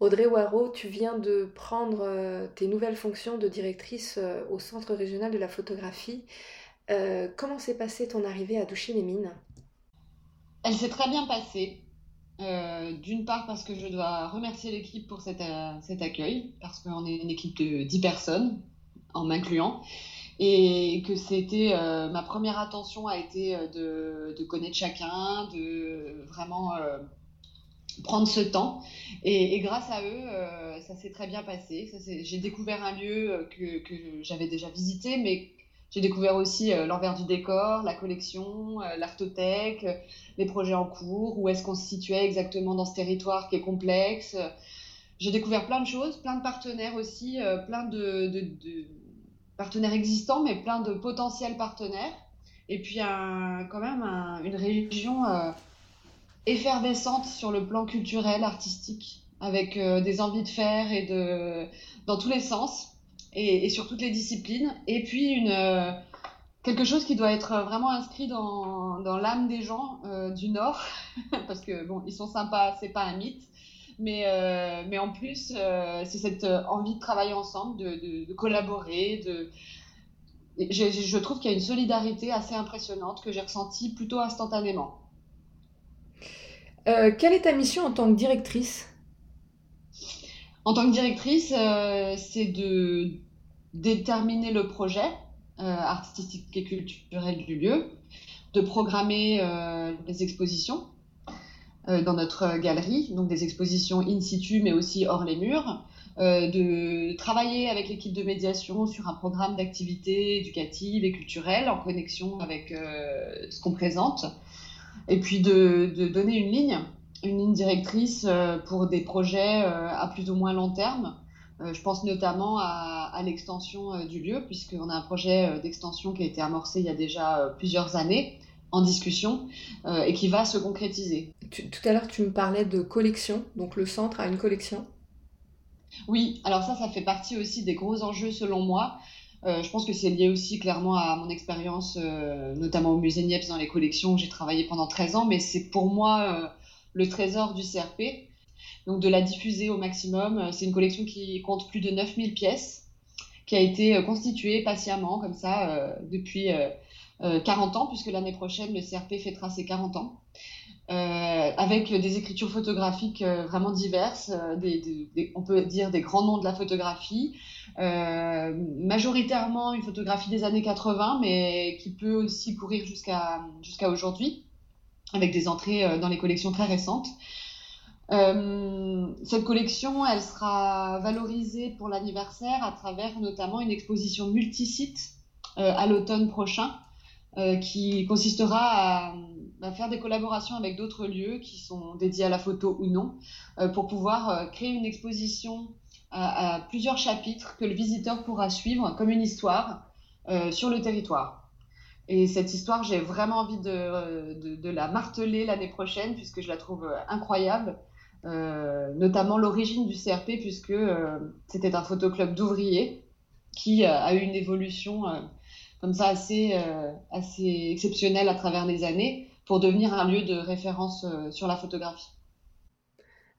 Audrey Waro, tu viens de prendre euh, tes nouvelles fonctions de directrice euh, au Centre régional de la photographie. Euh, comment s'est passée ton arrivée à Douchy-les-Mines Elle s'est très bien passée. D'une part parce que je dois remercier l'équipe pour cet, accueil, parce qu'on est une équipe de 10 personnes, en m'incluant, et que c'était ma première attention a été de, de, connaître chacun, de vraiment prendre ce temps. Et, grâce à eux, euh, ça s'est très bien passé. J'ai découvert un lieu euh, que, j'avais déjà visité, mais j'ai découvert aussi euh, l'envers du décor, la collection, l'artothèque, les projets en cours, où est-ce qu'on se situait exactement dans ce territoire qui est complexe. J'ai découvert plein de choses, plein de partenaires aussi, plein de, de, partenaires existants, mais plein de potentiels partenaires. Et puis un, quand même une région effervescente sur le plan culturel, artistique, avec euh, des envies de faire et de dans tous les sens et, sur toutes les disciplines. Et puis une euh, quelque chose qui doit être vraiment inscrit dans, dans l'âme des gens euh, du Nord, parce que bon, ils sont sympas, c'est pas un mythe. Mais, mais en plus, c'est cette envie de travailler ensemble, de, collaborer, je trouve qu'il y a une solidarité assez impressionnante que j'ai ressentie plutôt instantanément. Euh, quelle est ta mission en tant que directrice? En tant que directrice, euh, c'est de déterminer le projet euh, artistique et culturel du lieu, de programmer les expositions dans notre galerie, donc des expositions in situ mais aussi hors les murs, de travailler avec l'équipe de médiation sur un programme d'activités éducatives et culturelles en connexion avec ce qu'on présente, et puis de, donner une ligne, une ligne directrice euh, pour des projets euh, à plus ou moins long terme. Euh, je pense notamment à, l'extension du lieu, puisqu'on a un projet d'extension qui a été amorcé il y a déjà plusieurs années en discussion et qui va se concrétiser. tout à l'heure, tu me parlais de collection, donc le centre a une collection. Oui, alors ça, ça fait partie aussi des gros enjeux selon moi. Euh, je pense que c'est lié aussi clairement à mon expérience, euh, notamment au musée Niepce dans les collections où j'ai travaillé pendant 13 ans, mais c'est pour moi euh, le trésor du CRP. Donc de la diffuser au maximum. C'est une collection qui compte plus de 9000 pièces, qui a été constituée patiemment comme ça depuis 40 ans, puisque l'année prochaine le CRP fêtera ses 40 ans. Avec des écritures photographiques vraiment diverses, on peut dire des grands noms de la photographie, euh, majoritairement une photographie des années 80, mais qui peut aussi courir jusqu'à aujourd'hui, avec des entrées euh, dans les collections très récentes. Euh, cette collection, elle sera valorisée pour l'anniversaire à travers notamment une exposition multisite à l'automne prochain, qui consistera à, faire des collaborations avec d'autres lieux qui sont dédiés à la photo ou non, pour pouvoir créer une exposition à, plusieurs chapitres que le visiteur pourra suivre comme une histoire euh, sur le territoire. Et cette histoire, j'ai vraiment envie de, de, la marteler l'année prochaine puisque je la trouve euh, incroyable, euh, notamment l'origine du CRP puisque c'était un photoclub d'ouvriers qui a eu une évolution comme ça assez, assez exceptionnelle à travers les années pour devenir un lieu de référence sur la photographie.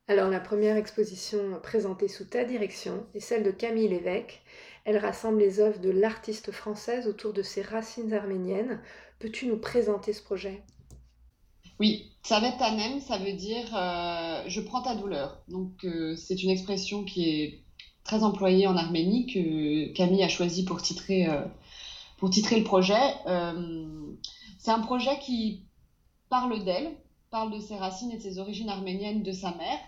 Alors la première exposition présentée sous ta direction est celle de Camille Lévesque. Elle rassemble les œuvres de l'artiste française autour de ses racines arméniennes. Peux-tu nous présenter ce projet? Oui, Savetanem, ça veut dire euh, je prends ta douleur. Donc euh, c'est une expression qui est très employée en Arménie que Camille a choisi pour titrer, euh, pour titrer le projet. c'est un projet qui parle d'elle, parle de ses racines et de ses origines arméniennes de sa mère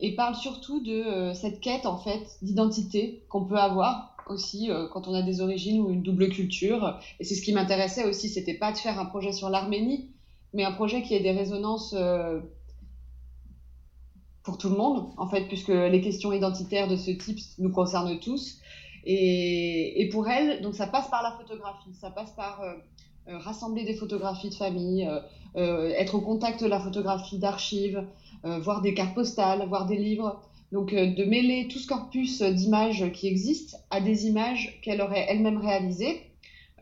et parle surtout de euh, cette quête en fait d'identité qu'on peut avoir aussi euh, quand on a des origines ou une double culture. Et c'est ce qui m'intéressait aussi, c'était pas de faire un projet sur l'Arménie, mais un projet qui ait des résonances euh, pour tout le monde, en fait, puisque les questions identitaires de ce type nous concernent tous. Et, et pour elle, donc ça passe par la photographie, ça passe par rassembler des photographies de famille, être au contact de la photographie d'archives, euh, voir des cartes postales, voir des livres. Donc euh, de mêler tout ce corpus d'images qui existe à des images qu'elle aurait elle-même réalisées,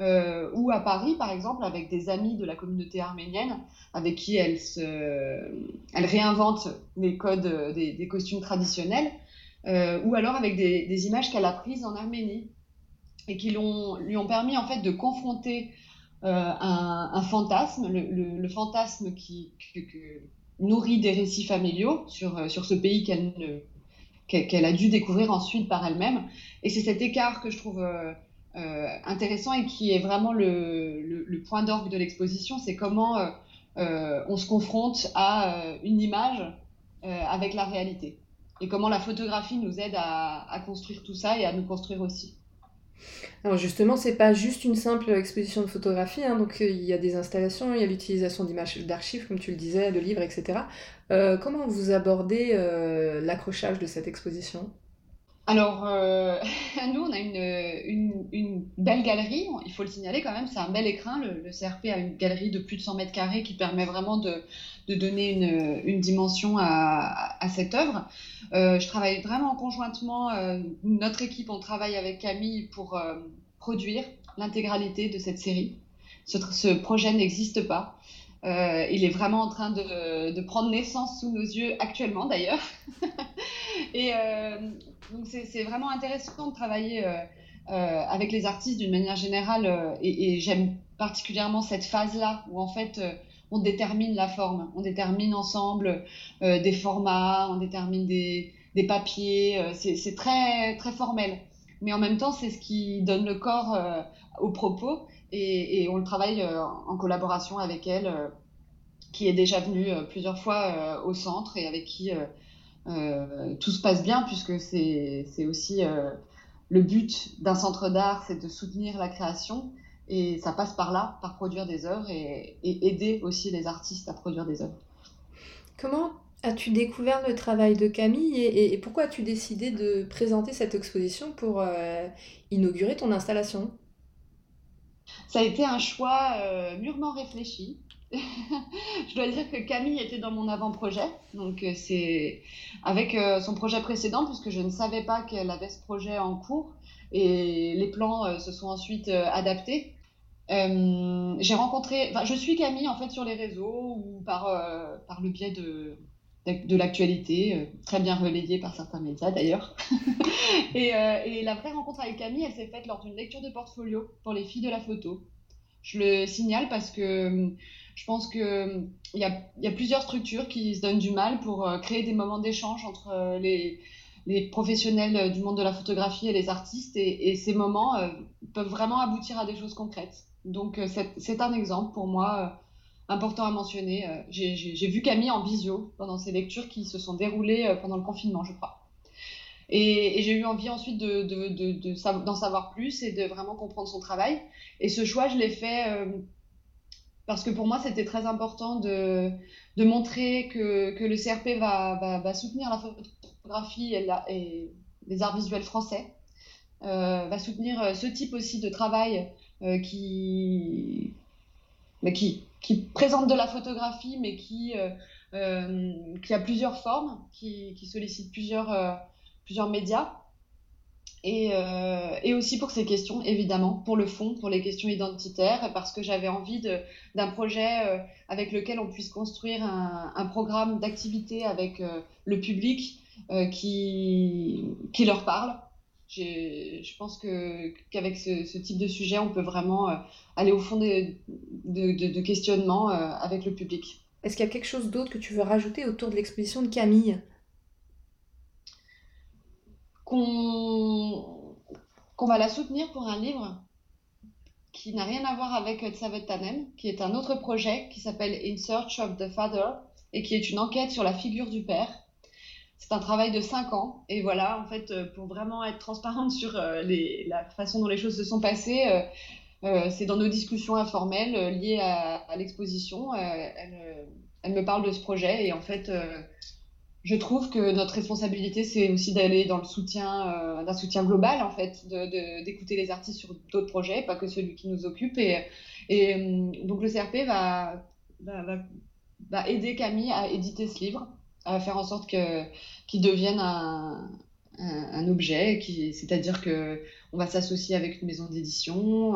euh, ou à Paris, par exemple, avec des amis de la communauté arménienne, avec qui elle, se, elle réinvente les codes des, costumes traditionnels, euh, ou alors avec des, images qu'elle a prises en Arménie et qui lui ont permis en fait de confronter euh, un, fantasme, le, fantasme qui, nourrit des récits familiaux sur, sur ce pays qu'elle qu'elle a dû découvrir ensuite par elle-même. Et c'est cet écart que je trouve euh, intéressant et qui est vraiment le, point d'orgue de l'exposition, c'est comment euh, euh, on se confronte à une image avec la réalité et comment la photographie nous aide à, construire tout ça et à nous construire aussi. Alors justement, c'est pas juste une simple exposition de photographie, hein, donc il y a des installations, il y a l'utilisation d'images d'archives, comme tu le disais, de livres, etc. comment vous abordez l'accrochage de cette exposition? Alors, euh, nous, on a une, belle galerie, il faut le signaler quand même, c'est un bel écrin. Le, CRP a une galerie de plus de 100 mètres carrés qui permet vraiment de, donner une, dimension à, cette œuvre. Euh, je travaille vraiment conjointement, euh, notre équipe, on travaille avec Camille pour produire l'intégralité de cette série. Ce, projet n'existe pas. il est vraiment en train de, prendre naissance sous nos yeux actuellement d'ailleurs. Et donc c'est vraiment intéressant de travailler euh, euh, avec les artistes d'une manière générale euh, et, j'aime particulièrement cette phase-là où en fait on détermine la forme, on détermine ensemble des formats, on détermine des, papiers, c'est très, très formel. Mais en même temps, c'est ce qui donne le corps aux propos et, on le travaille en collaboration avec elle, qui est déjà venue plusieurs fois au centre et avec qui euh, tout se passe bien puisque c'est aussi euh, le but d'un centre d'art, c'est de soutenir la création. Et ça passe par là, par produire des œuvres et, aider aussi les artistes à produire des œuvres. Comment as-tu découvert le travail de Camille et, pourquoi as-tu décidé de présenter cette exposition pour euh, inaugurer ton installation? Ça a été un choix mûrement réfléchi je dois dire que Camille était dans mon avant-projet. Donc, euh, c'est avec euh, son projet précédent, puisque je ne savais pas qu'elle avait ce projet en cours. Et les plans euh, se sont ensuite adaptés. j'ai rencontré, enfin, je suis Camille en fait sur les réseaux ou par, par le biais de, de, l'actualité, très bien relayée par certains médias d'ailleurs. et, et, la vraie rencontre avec Camille, elle s'est faite lors d'une lecture de portfolio pour les filles de la photo. Je le signale parce que je pense qu'il euh, y a, y a plusieurs structures qui se donnent du mal pour euh, créer des moments d'échange entre euh, les, les, professionnels du monde de la photographie et les artistes. Et, ces moments peuvent vraiment aboutir à des choses concrètes. Donc c'est un exemple pour moi important à mentionner. J'ai vu Camille en visio pendant ces lectures qui se sont déroulées pendant le confinement, je crois. Et, j'ai eu envie ensuite d'en de, de, de, savoir plus et de vraiment comprendre son travail. Et ce choix, je l'ai fait parce que pour moi, c'était très important de, montrer que, le CRP va, soutenir la photographie et, les arts visuels français, euh, va soutenir euh, ce type aussi de travail euh, qui, présente de la photographie, mais qui, qui a plusieurs formes, qui, qui sollicite plusieurs, plusieurs médias. Euh, et, aussi pour ces questions, évidemment, pour le fond, pour les questions identitaires, parce que j'avais envie d'un projet euh, avec lequel on puisse construire un, programme d'activité avec euh, le public qui, qui leur parle. Je pense qu'avec ce, type de sujet, on peut vraiment aller au fond de, de, de avec le public. Est-ce qu'il y a quelque chose d'autre que tu veux rajouter autour de l'exposition de Camille? Qu'on va la soutenir pour un livre qui n'a rien à voir avec Tsavet Tanem, qui est un autre projet qui s'appelle In Search of the Father et qui est une enquête sur la figure du père. C'est un travail de cinq ans et voilà, en fait, pour vraiment être transparente sur euh, la façon dont les choses se sont passées, euh, euh, c'est dans nos discussions informelles liées à, l'exposition. Elle, me parle de ce projet et en fait, je trouve que notre responsabilité, c'est aussi d'aller dans le soutien, euh, d'un soutien global, en fait, d'écouter les artistes sur d'autres projets, pas que celui qui nous occupe. Et, euh, donc, le CRP va, aider Camille à éditer ce livre, à faire en sorte qu'il devienne un, objet, c'est-à-dire que on va s'associer avec une maison d'édition,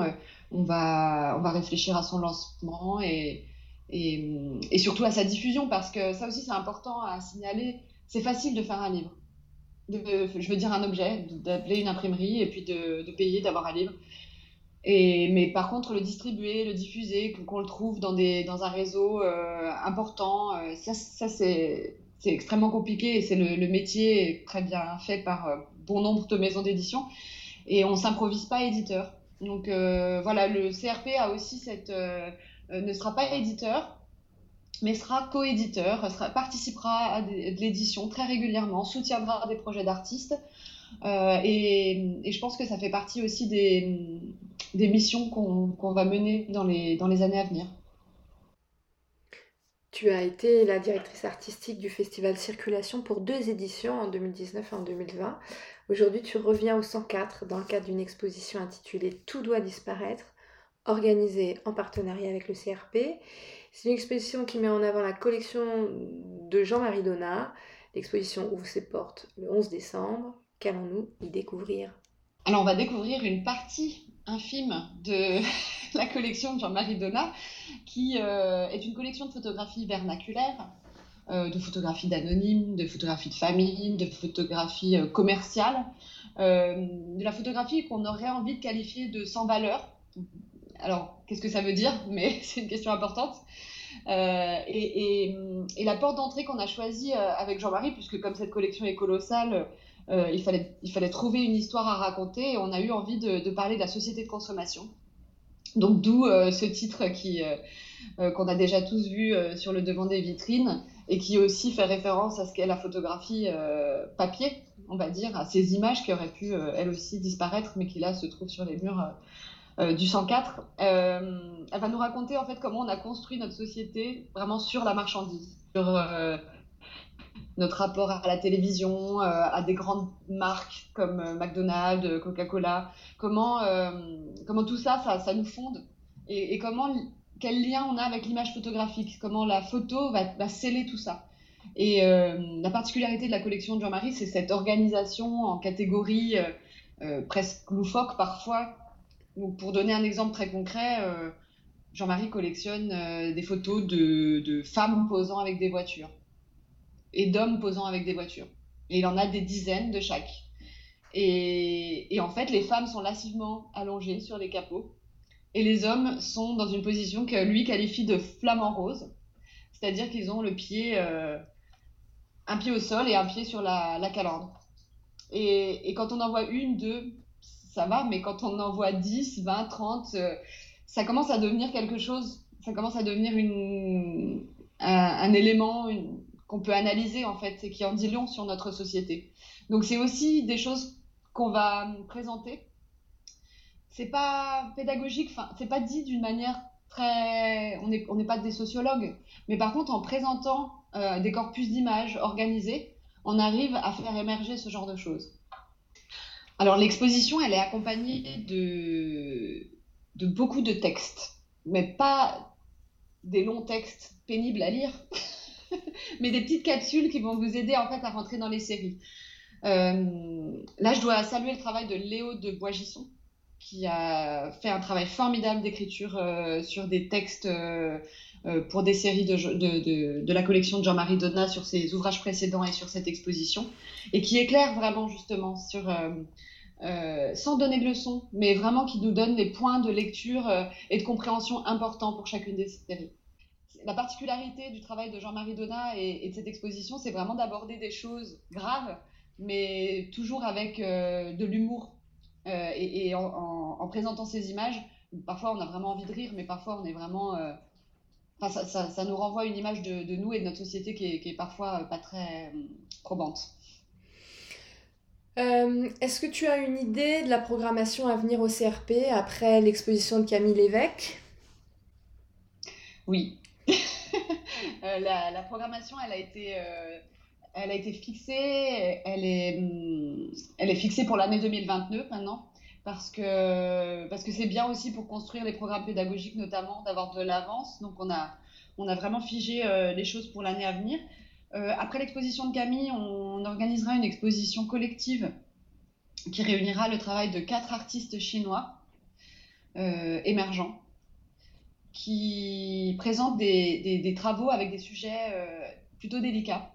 on va, on va réfléchir à son lancement et, et, surtout à sa diffusion, parce que ça aussi c'est important à signaler. C'est facile de faire un livre. je veux dire un objet, d'appeler une imprimerie et puis de, payer, d'avoir un livre. Mais par contre, le distribuer, le diffuser, qu'on le trouve dans, des, dans un réseau euh, important, euh, ça, ça c'est extrêmement compliqué et c'est le, métier très bien fait par euh, bon nombre de maisons d'édition. Et on s'improvise pas éditeur. Donc voilà, le CRP a aussi cette, ne sera pas éditeur, mais sera coéditeur, participera à l'édition très régulièrement, soutiendra des projets d'artistes. Euh, et, je pense que ça fait partie aussi des, missions qu'on va mener dans les années à venir. Tu as été la directrice artistique du festival Circulation pour deux éditions en 2019 et en 2020. Aujourd'hui, tu reviens au 104 dans le cadre d'une exposition intitulée Tout doit disparaître, organisée en partenariat avec le CRP. C'est une exposition qui met en avant la collection de Jean-Marie Donat. L'exposition ouvre ses portes le 11 décembre. Qu'allons-nous y découvrir? Alors, on va découvrir une partie infime de la collection de Jean-Marie Donat, qui euh, est une collection de photographies vernaculaires, euh, de photographies d'anonymes, de photographies de famille, de photographies euh, commerciales, de la photographie qu'on aurait envie de qualifier de sans valeur. Alors, qu'est-ce que ça veut dire? Mais c'est une question importante. Et, et, la porte d'entrée qu'on a choisie avec Jean-Marie, puisque comme cette collection est colossale, euh, il, fallait, trouver une histoire à raconter et on a eu envie de, parler de la société de consommation. Donc d'où euh, ce titre euh, qu'on a déjà tous vu sur le devant des vitrines et qui aussi fait référence à ce qu'est la photographie papier, on va dire, à ces images qui auraient pu elles aussi disparaître mais qui là se trouvent sur les murs du 104. elle va nous raconter en fait comment on a construit notre société vraiment sur la marchandise, sur notre rapport à la télévision, euh, à des grandes marques comme euh, McDonald's, euh, Coca-Cola, comment, comment tout ça, ça, ça nous fonde et, comment, quel lien on a avec l'image photographique, comment la photo va, va sceller tout ça. Et la particularité de la collection de Jean-Marie, c'est cette organisation en catégories presque loufoques parfois. Donc, pour donner un exemple très concret, Jean-Marie collectionne des photos de, femmes posant avec des voitures et d'hommes posant avec des voitures. Et il en a des dizaines de chaque. Et, en fait, les femmes sont lassivement allongées sur les capots et les hommes sont dans une position que lui qualifie de flamant rose, c'est-à-dire qu'ils ont le pied, euh, un pied au sol et un pied sur la, la calandre. Et, quand on en voit une, deux, ça va, mais quand on en voit 10, 20, 30, ça commence à devenir quelque chose, ça commence à devenir un, élément, qu'on peut analyser en fait et qui en dit long sur notre société. Donc c'est aussi des choses qu'on va présenter. C'est pas pédagogique, enfin c'est pas dit d'une manière très, on n'est on n'est pas des sociologues, mais par contre en présentant euh, des corpus d'images organisés, on arrive à faire émerger ce genre de choses. Alors l'exposition, elle est accompagnée de, beaucoup de textes, mais pas des longs textes pénibles à lire. mais des petites capsules qui vont vous aider en fait à rentrer dans les séries. Euh, là, je dois saluer le travail de Léo de Boisgisson, qui a fait un travail formidable d'écriture euh, sur des textes euh, pour des séries de, la collection de Jean-Marie Donat sur ses ouvrages précédents et sur cette exposition, et qui éclaire vraiment justement sur, sans donner de leçons, mais vraiment qui nous donne des points de lecture et de compréhension importants pour chacune des séries la particularité du travail de Jean-Marie Donat et, de cette exposition, c'est vraiment d'aborder des choses graves, mais toujours avec euh, de l'humour. Euh, et, en, présentant ces images, parfois on a vraiment envie de rire, mais parfois on est vraiment. Euh, ça, nous renvoie une image de, nous et de notre société qui est, parfois pas très probante. Est-ce que tu as une idée de la programmation à venir au CRP après l'exposition de Camille Lévesque? Oui, Euh, la, programmation, elle a été, euh, elle a été fixée, elle est, hum, elle est fixée pour l'année 2029 maintenant, parce que parce que c'est bien aussi pour construire les programmes pédagogiques notamment d'avoir de l'avance. Donc on a on a vraiment figé euh, les choses pour l'année à venir. Après l'exposition de Camille, on organisera une exposition collective qui réunira le travail de quatre artistes chinois émergents qui présentent des, travaux avec des sujets plutôt délicats.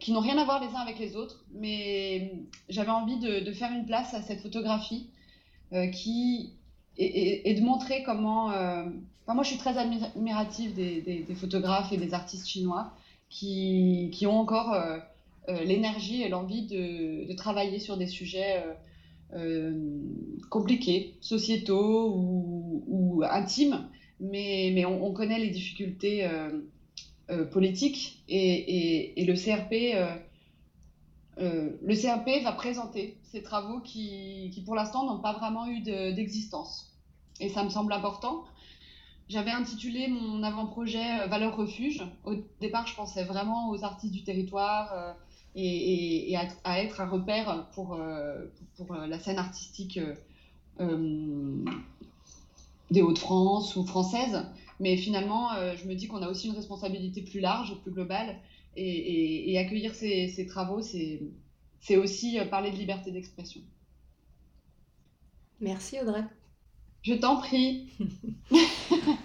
qui n'ont rien à voir les uns avec les autres, mais j'avais envie de, faire une place à cette photographie et, de montrer comment. Euh, moi, je suis très admirative des, photographes et des artistes chinois qui, qui ont encore euh, euh, l'énergie et l'envie de, de, travailler sur des sujets compliqués, sociétaux ou, ou, intimes, mais, mais on, connaît les difficultés politiques et, et, le CRP. le CRP va présenter ces travaux qui, qui pour l'instant, n'ont pas vraiment eu d'existence et ça me semble important. J'avais intitulé mon avant-projet euh, Valeurs Refuge. Au départ, je pensais vraiment aux artistes du territoire euh, et, à, être un repère pour, euh, la scène artistique des Hauts-de-France ou française. Mais finalement, je me dis qu'on a aussi une responsabilité plus large, plus globale. Et, accueillir ces, ces travaux, c'est aussi parler de liberté d'expression. Merci Audrey. Je t'en prie.